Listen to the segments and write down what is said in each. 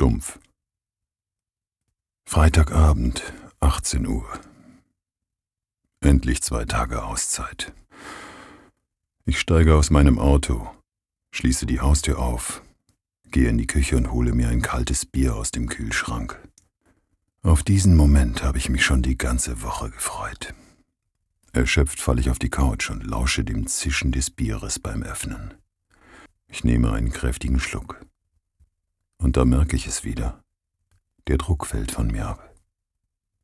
Stumpf. Freitagabend, 18 Uhr. Endlich zwei Tage Auszeit. Ich steige aus meinem Auto, schließe die Haustür auf, gehe in die Küche und hole mir ein kaltes Bier aus dem Kühlschrank. Auf diesen Moment habe ich mich schon die ganze Woche gefreut. Erschöpft falle ich auf die Couch und lausche dem Zischen des Bieres beim Öffnen. Ich nehme einen kräftigen Schluck. Und da merke ich es wieder. Der Druck fällt von mir ab.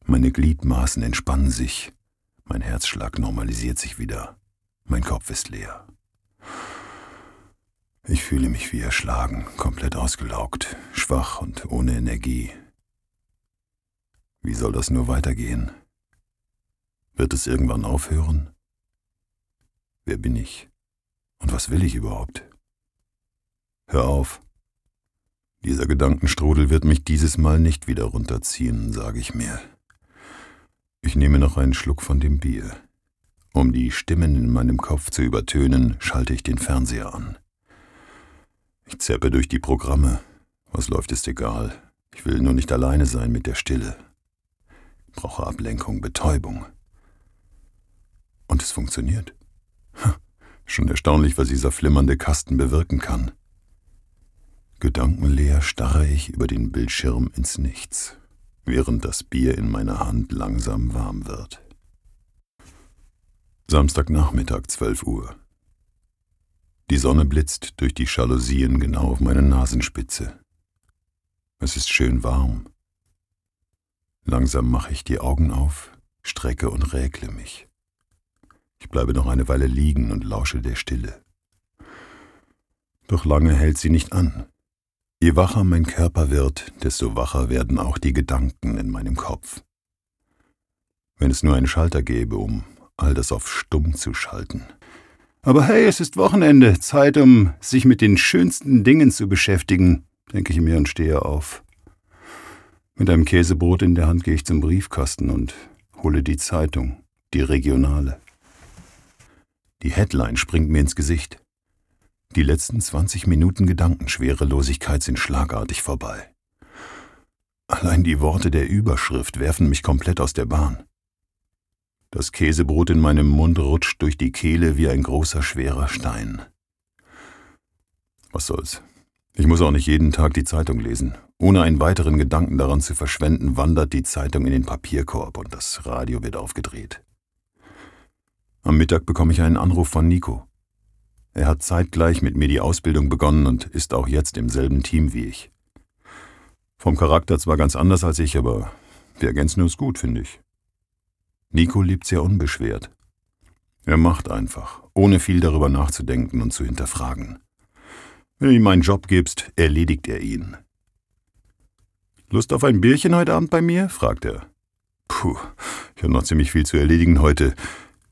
Meine Gliedmaßen entspannen sich, mein Herzschlag normalisiert sich wieder, mein Kopf ist leer. Ich fühle mich wie erschlagen, komplett ausgelaugt, schwach und ohne Energie. Wie soll das nur weitergehen? Wird es irgendwann aufhören? Wer bin ich? Und was will ich überhaupt? Hör auf. Dieser Gedankenstrudel wird mich dieses Mal nicht wieder runterziehen, sage ich mir. Ich nehme noch einen Schluck von dem Bier. Um die Stimmen in meinem Kopf zu übertönen, schalte ich den Fernseher an. Ich zeppe durch die Programme. Was läuft, ist egal. Ich will nur nicht alleine sein mit der Stille. Ich brauche Ablenkung, Betäubung. Und es funktioniert. Schon erstaunlich, was dieser flimmernde Kasten bewirken kann. Gedankenleer starre ich über den Bildschirm ins Nichts, während das Bier in meiner Hand langsam warm wird. Samstagnachmittag 12 Uhr. Die Sonne blitzt durch die Jalousien genau auf meine Nasenspitze. Es ist schön warm. Langsam mache ich die Augen auf, strecke und räkle mich. Ich bleibe noch eine Weile liegen und lausche der Stille. Doch lange hält sie nicht an. Je wacher mein Körper wird, desto wacher werden auch die Gedanken in meinem Kopf. Wenn es nur einen Schalter gäbe, um all das auf stumm zu schalten. Aber hey, es ist Wochenende, Zeit, um sich mit den schönsten Dingen zu beschäftigen, denke ich mir und stehe auf. Mit einem Käsebrot in der Hand gehe ich zum Briefkasten und hole die Zeitung, die regionale. Die Headline springt mir ins Gesicht. Die letzten 20 Minuten Gedankenschwerelosigkeit sind schlagartig vorbei. Allein die Worte der Überschrift werfen mich komplett aus der Bahn. Das Käsebrot in meinem Mund rutscht durch die Kehle wie ein großer, schwerer Stein. Was soll's? Ich muss auch nicht jeden Tag die Zeitung lesen. Ohne einen weiteren Gedanken daran zu verschwenden, wandert die Zeitung in den Papierkorb und das Radio wird aufgedreht. Am Mittag bekomme ich einen Anruf von Nico. Er hat zeitgleich mit mir die Ausbildung begonnen und ist auch jetzt im selben Team wie ich. Vom Charakter zwar ganz anders als ich, aber wir ergänzen uns gut, finde ich. Nico lebt sehr unbeschwert. Er macht einfach, ohne viel darüber nachzudenken und zu hinterfragen. Wenn du ihm einen Job gibst, erledigt er ihn. Lust auf ein Bierchen heute Abend bei mir? fragt er. Puh, ich habe noch ziemlich viel zu erledigen heute.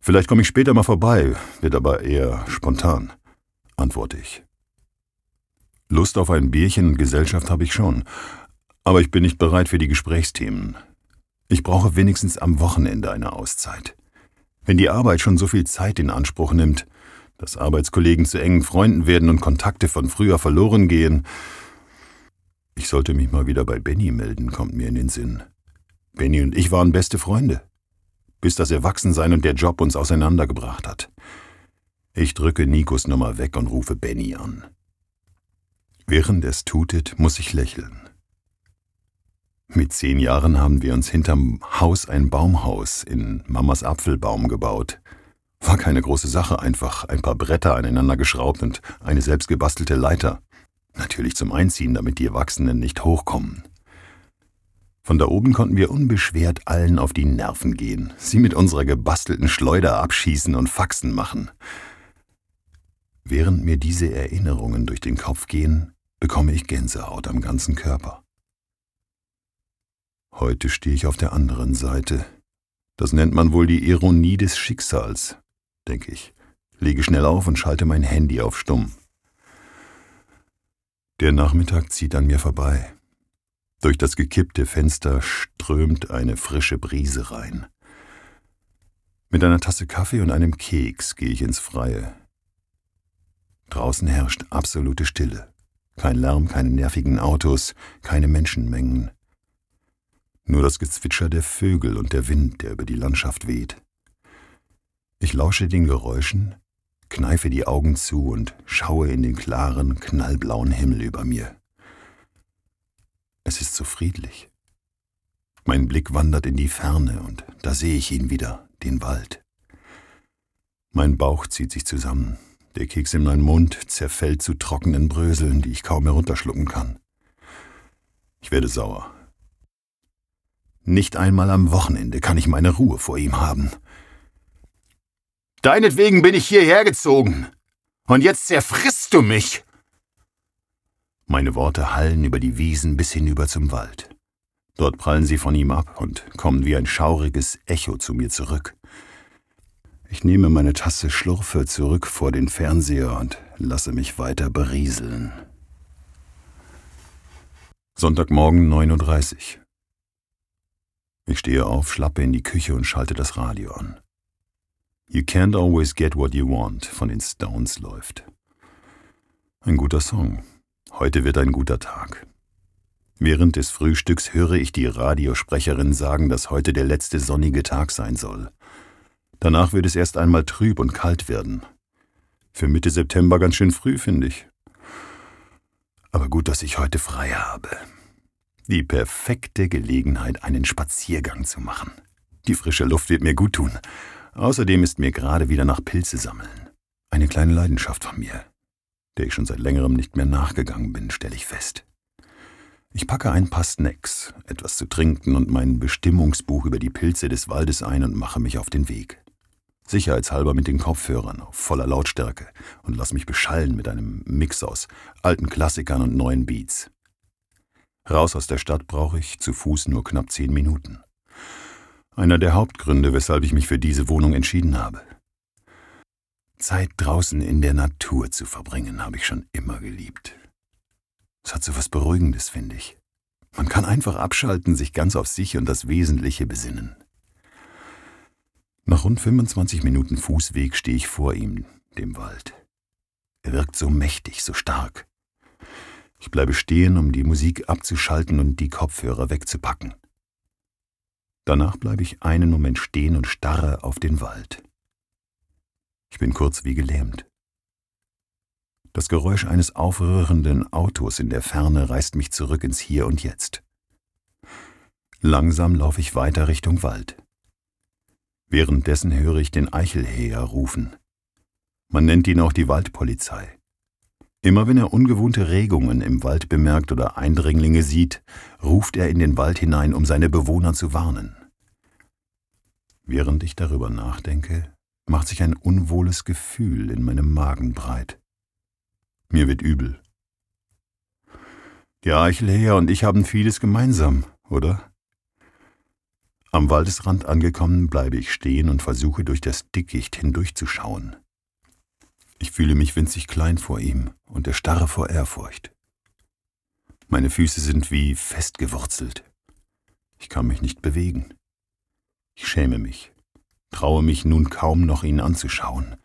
Vielleicht komme ich später mal vorbei, wird aber eher spontan, antworte ich. Lust auf ein Bierchen und Gesellschaft habe ich schon, aber ich bin nicht bereit für die Gesprächsthemen. Ich brauche wenigstens am Wochenende eine Auszeit. Wenn die Arbeit schon so viel Zeit in Anspruch nimmt, dass Arbeitskollegen zu engen Freunden werden und Kontakte von früher verloren gehen. Ich sollte mich mal wieder bei Benny melden, kommt mir in den Sinn. Benny und ich waren beste Freunde, bis das Erwachsensein und der Job uns auseinandergebracht hat. Ich drücke Nikos Nummer weg und rufe Benny an. Während es tutet, muss ich lächeln. Mit zehn Jahren haben wir uns hinterm Haus ein Baumhaus in Mamas Apfelbaum gebaut. War keine große Sache, einfach ein paar Bretter aneinander geschraubt und eine selbstgebastelte Leiter. Natürlich zum Einziehen, damit die Erwachsenen nicht hochkommen. Von da oben konnten wir unbeschwert allen auf die Nerven gehen, sie mit unserer gebastelten Schleuder abschießen und Faxen machen. Während mir diese Erinnerungen durch den Kopf gehen, bekomme ich Gänsehaut am ganzen Körper. Heute stehe ich auf der anderen Seite. Das nennt man wohl die Ironie des Schicksals, denke ich, lege schnell auf und schalte mein Handy auf Stumm. Der Nachmittag zieht an mir vorbei. Durch das gekippte Fenster strömt eine frische Brise rein. Mit einer Tasse Kaffee und einem Keks gehe ich ins Freie. Draußen herrscht absolute Stille. Kein Lärm, keine nervigen Autos, keine Menschenmengen. Nur das Gezwitscher der Vögel und der Wind, der über die Landschaft weht. Ich lausche den Geräuschen, kneife die Augen zu und schaue in den klaren, knallblauen Himmel über mir. Es ist so friedlich. Mein Blick wandert in die Ferne und da sehe ich ihn wieder, den Wald. Mein Bauch zieht sich zusammen. Der Keks in meinem Mund zerfällt zu trockenen Bröseln, die ich kaum herunterschlucken kann. Ich werde sauer. Nicht einmal am Wochenende kann ich meine Ruhe vor ihm haben. Deinetwegen bin ich hierher gezogen. Und jetzt zerfrisst du mich. Meine Worte hallen über die Wiesen bis hinüber zum Wald. Dort prallen sie von ihm ab und kommen wie ein schauriges Echo zu mir zurück. Ich nehme meine Tasse Schlurfe zurück vor den Fernseher und lasse mich weiter berieseln. Sonntagmorgen 9.30 Uhr. Ich stehe auf, schlappe in die Küche und schalte das Radio an. You Can't Always Get What You Want von den Stones läuft. Ein guter Song. Heute wird ein guter Tag. Während des Frühstücks höre ich die Radiosprecherin sagen, dass heute der letzte sonnige Tag sein soll. Danach wird es erst einmal trüb und kalt werden. Für Mitte September ganz schön früh, finde ich. Aber gut, dass ich heute frei habe. Die perfekte Gelegenheit, einen Spaziergang zu machen. Die frische Luft wird mir gut tun Außerdem ist mir gerade wieder nach Pilze sammeln. Eine kleine Leidenschaft von mir, der ich schon seit längerem nicht mehr nachgegangen bin, stelle ich fest. Ich packe ein paar Snacks, etwas zu trinken und mein Bestimmungsbuch über die Pilze des Waldes ein und mache mich auf den Weg. Sicherheitshalber mit den Kopfhörern auf voller Lautstärke und lass mich beschallen mit einem Mix aus alten Klassikern und neuen Beats. Raus aus der Stadt brauche ich zu Fuß nur knapp zehn Minuten. Einer der Hauptgründe, weshalb ich mich für diese Wohnung entschieden habe. Zeit draußen in der Natur zu verbringen, habe ich schon immer geliebt. Es hat so was Beruhigendes, finde ich. Man kann einfach abschalten, sich ganz auf sich und das Wesentliche besinnen. Nach rund 25 Minuten Fußweg stehe ich vor ihm, dem Wald. Er wirkt so mächtig, so stark. Ich bleibe stehen, um die Musik abzuschalten und die Kopfhörer wegzupacken. Danach bleibe ich einen Moment stehen und starre auf den Wald. Ich bin kurz wie gelähmt. Das Geräusch eines aufrührenden Autos in der Ferne reißt mich zurück ins Hier und Jetzt. Langsam laufe ich weiter Richtung Wald. Währenddessen höre ich den Eichelheer rufen. Man nennt ihn auch die Waldpolizei. Immer wenn er ungewohnte Regungen im Wald bemerkt oder Eindringlinge sieht, ruft er in den Wald hinein, um seine Bewohner zu warnen. Während ich darüber nachdenke, macht sich ein unwohles Gefühl in meinem Magen breit. Mir wird übel. Der Eichelheer und ich haben vieles gemeinsam, oder? Am Waldesrand angekommen bleibe ich stehen und versuche durch das Dickicht hindurchzuschauen. Ich fühle mich winzig klein vor ihm und erstarre vor Ehrfurcht. Meine Füße sind wie festgewurzelt. Ich kann mich nicht bewegen. Ich schäme mich, traue mich nun kaum noch ihn anzuschauen.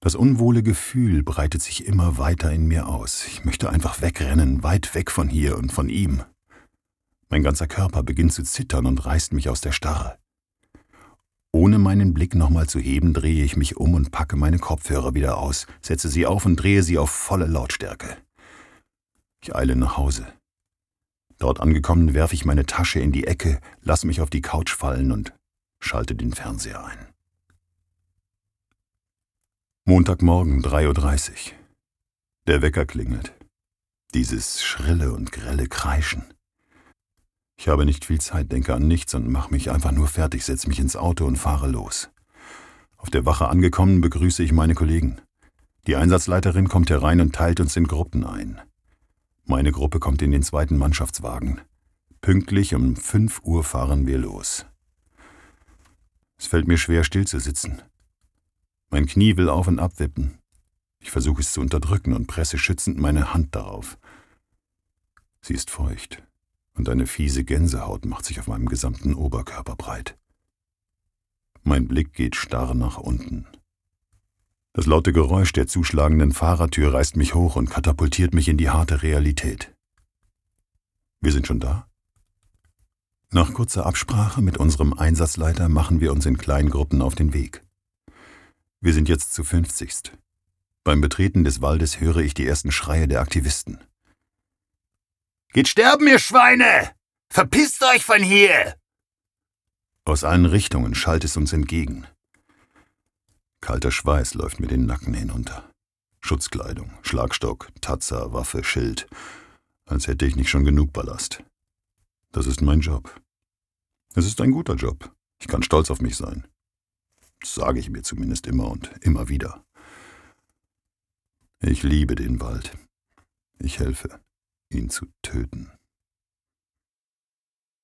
Das unwohle Gefühl breitet sich immer weiter in mir aus. Ich möchte einfach wegrennen, weit weg von hier und von ihm. Mein ganzer Körper beginnt zu zittern und reißt mich aus der Starre. Ohne meinen Blick nochmal zu heben, drehe ich mich um und packe meine Kopfhörer wieder aus, setze sie auf und drehe sie auf volle Lautstärke. Ich eile nach Hause. Dort angekommen werfe ich meine Tasche in die Ecke, lasse mich auf die Couch fallen und schalte den Fernseher ein. Montagmorgen 3.30 Uhr. Der Wecker klingelt. Dieses schrille und grelle Kreischen. Ich habe nicht viel Zeit, denke an nichts und mache mich einfach nur fertig, setze mich ins Auto und fahre los. Auf der Wache angekommen, begrüße ich meine Kollegen. Die Einsatzleiterin kommt herein und teilt uns in Gruppen ein. Meine Gruppe kommt in den zweiten Mannschaftswagen. Pünktlich um fünf Uhr fahren wir los. Es fällt mir schwer, still zu sitzen. Mein Knie will auf und ab wippen. Ich versuche es zu unterdrücken und presse schützend meine Hand darauf. Sie ist feucht und eine fiese Gänsehaut macht sich auf meinem gesamten Oberkörper breit. Mein Blick geht starr nach unten. Das laute Geräusch der zuschlagenden Fahrertür reißt mich hoch und katapultiert mich in die harte Realität. Wir sind schon da? Nach kurzer Absprache mit unserem Einsatzleiter machen wir uns in kleinen Gruppen auf den Weg. Wir sind jetzt zu fünfzigst. Beim Betreten des Waldes höre ich die ersten Schreie der Aktivisten. Geht sterben, ihr Schweine! Verpisst euch von hier! Aus allen Richtungen schallt es uns entgegen. Kalter Schweiß läuft mir den Nacken hinunter. Schutzkleidung, Schlagstock, Tatzer, Waffe, Schild. Als hätte ich nicht schon genug Ballast. Das ist mein Job. Es ist ein guter Job. Ich kann stolz auf mich sein. Das sage ich mir zumindest immer und immer wieder. Ich liebe den Wald. Ich helfe, ihn zu töten.